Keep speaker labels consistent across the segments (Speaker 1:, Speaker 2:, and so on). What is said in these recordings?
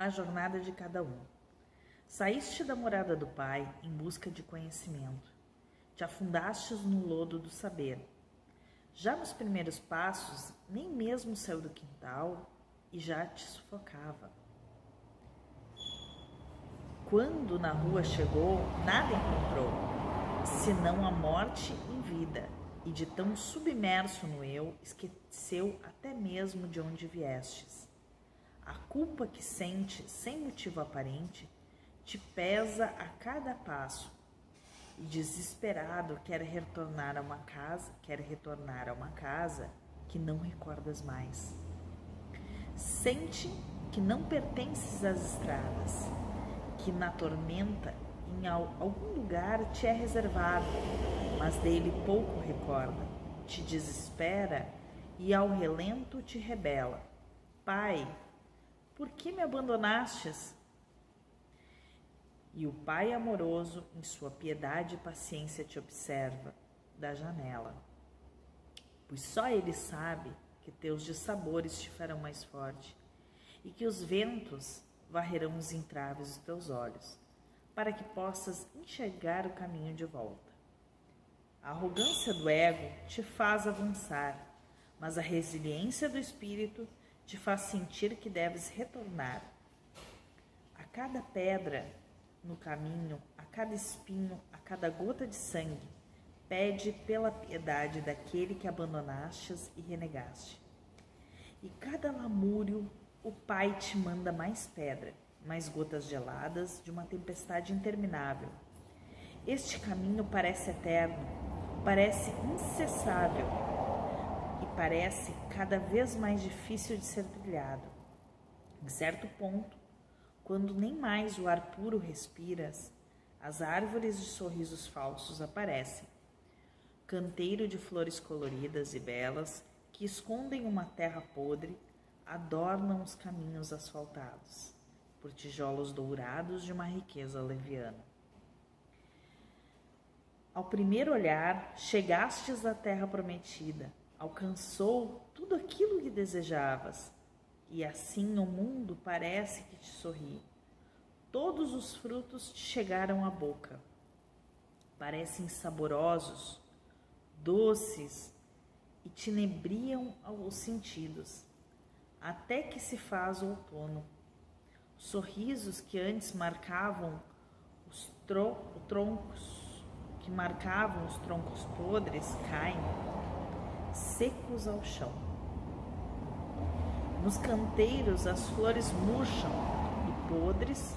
Speaker 1: a jornada de cada um. Saíste da morada do Pai em busca de conhecimento. Te afundastes no lodo do saber. Já nos primeiros passos, nem mesmo saiu do quintal e já te sufocava. Quando na rua chegou, nada encontrou, senão a morte em vida, e de tão submerso no eu, esqueceu até mesmo de onde viestes. A culpa que sente, sem motivo aparente, te pesa a cada passo, e desesperado quer retornar a uma casa, quer retornar a uma casa que não recordas mais. Sente que não pertences às estradas, que na tormenta em algum lugar te é reservado, mas dele pouco recorda, te desespera e ao relento te rebela. Pai, por que me abandonastes? E o Pai amoroso, em sua piedade e paciência, te observa da janela. Pois só Ele sabe que teus dissabores te farão mais forte e que os ventos varrerão os entraves dos teus olhos, para que possas enxergar o caminho de volta. A arrogância do ego te faz avançar, mas a resiliência do espírito te faz sentir que deves retornar. A cada pedra no caminho, a cada espinho, a cada gota de sangue, pede pela piedade daquele que abandonastes e renegaste. E cada lamúrio, o Pai te manda mais pedra, mais gotas geladas de uma tempestade interminável. Este caminho parece eterno, parece incessável, parece cada vez mais difícil de ser trilhado. Em certo ponto, quando nem mais o ar puro respiras, as árvores de sorrisos falsos aparecem. Canteiro de flores coloridas e belas que escondem uma terra podre adornam os caminhos asfaltados por tijolos dourados de uma riqueza leviana. Ao primeiro olhar, chegastes à terra prometida, alcançou tudo aquilo que desejavas, e assim o mundo parece que te sorri. Todos os frutos te chegaram à boca. Parecem saborosos, doces e te nebriam os sentidos, até que se faz outono. Sorrisos que antes marcavam os tro troncos, que marcavam os troncos podres, caem secos ao chão. Nos canteiros as flores murcham e podres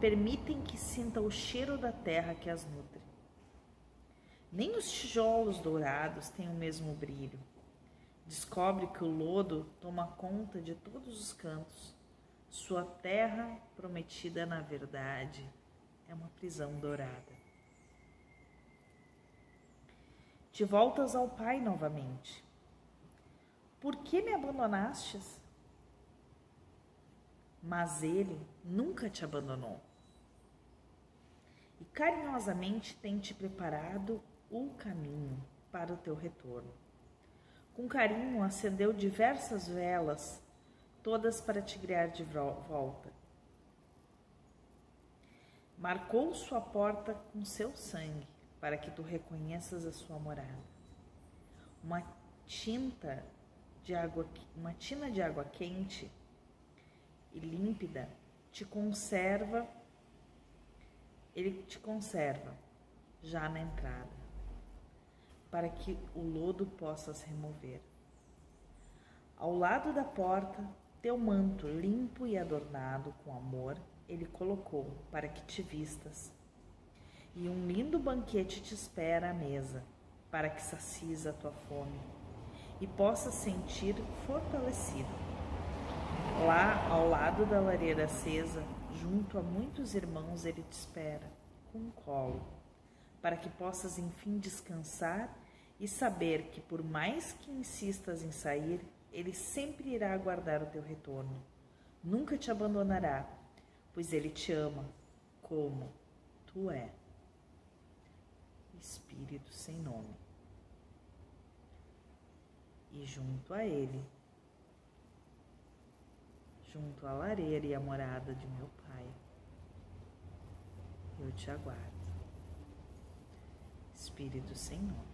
Speaker 1: permitem que sinta o cheiro da terra que as nutre. Nem os tijolos dourados têm o mesmo brilho. Descobre que o lodo toma conta de todos os cantos. Sua terra prometida, na verdade, é uma prisão dourada. Te voltas ao Pai novamente. Por que me abandonastes? Mas Ele nunca te abandonou. E carinhosamente tem te preparado o caminho para o teu retorno. Com carinho acendeu diversas velas, todas para te criar de volta. Marcou sua porta com seu sangue para que tu reconheças a sua morada. Uma tinta de água, uma tina de água quente e límpida te conserva, ele te conserva já na entrada, para que o lodo possas remover. Ao lado da porta, teu manto limpo e adornado com amor, ele colocou para que te vistas e um lindo banquete te espera à mesa, para que sacies a tua fome e possas sentir fortalecido. Lá, ao lado da lareira acesa, junto a muitos irmãos, ele te espera, com um colo, para que possas enfim descansar e saber que, por mais que insistas em sair, ele sempre irá aguardar o teu retorno. Nunca te abandonará, pois ele te ama como tu é. Espírito sem nome. E junto a ele, junto à lareira e à morada de meu Pai. Eu te aguardo. Espírito sem nome.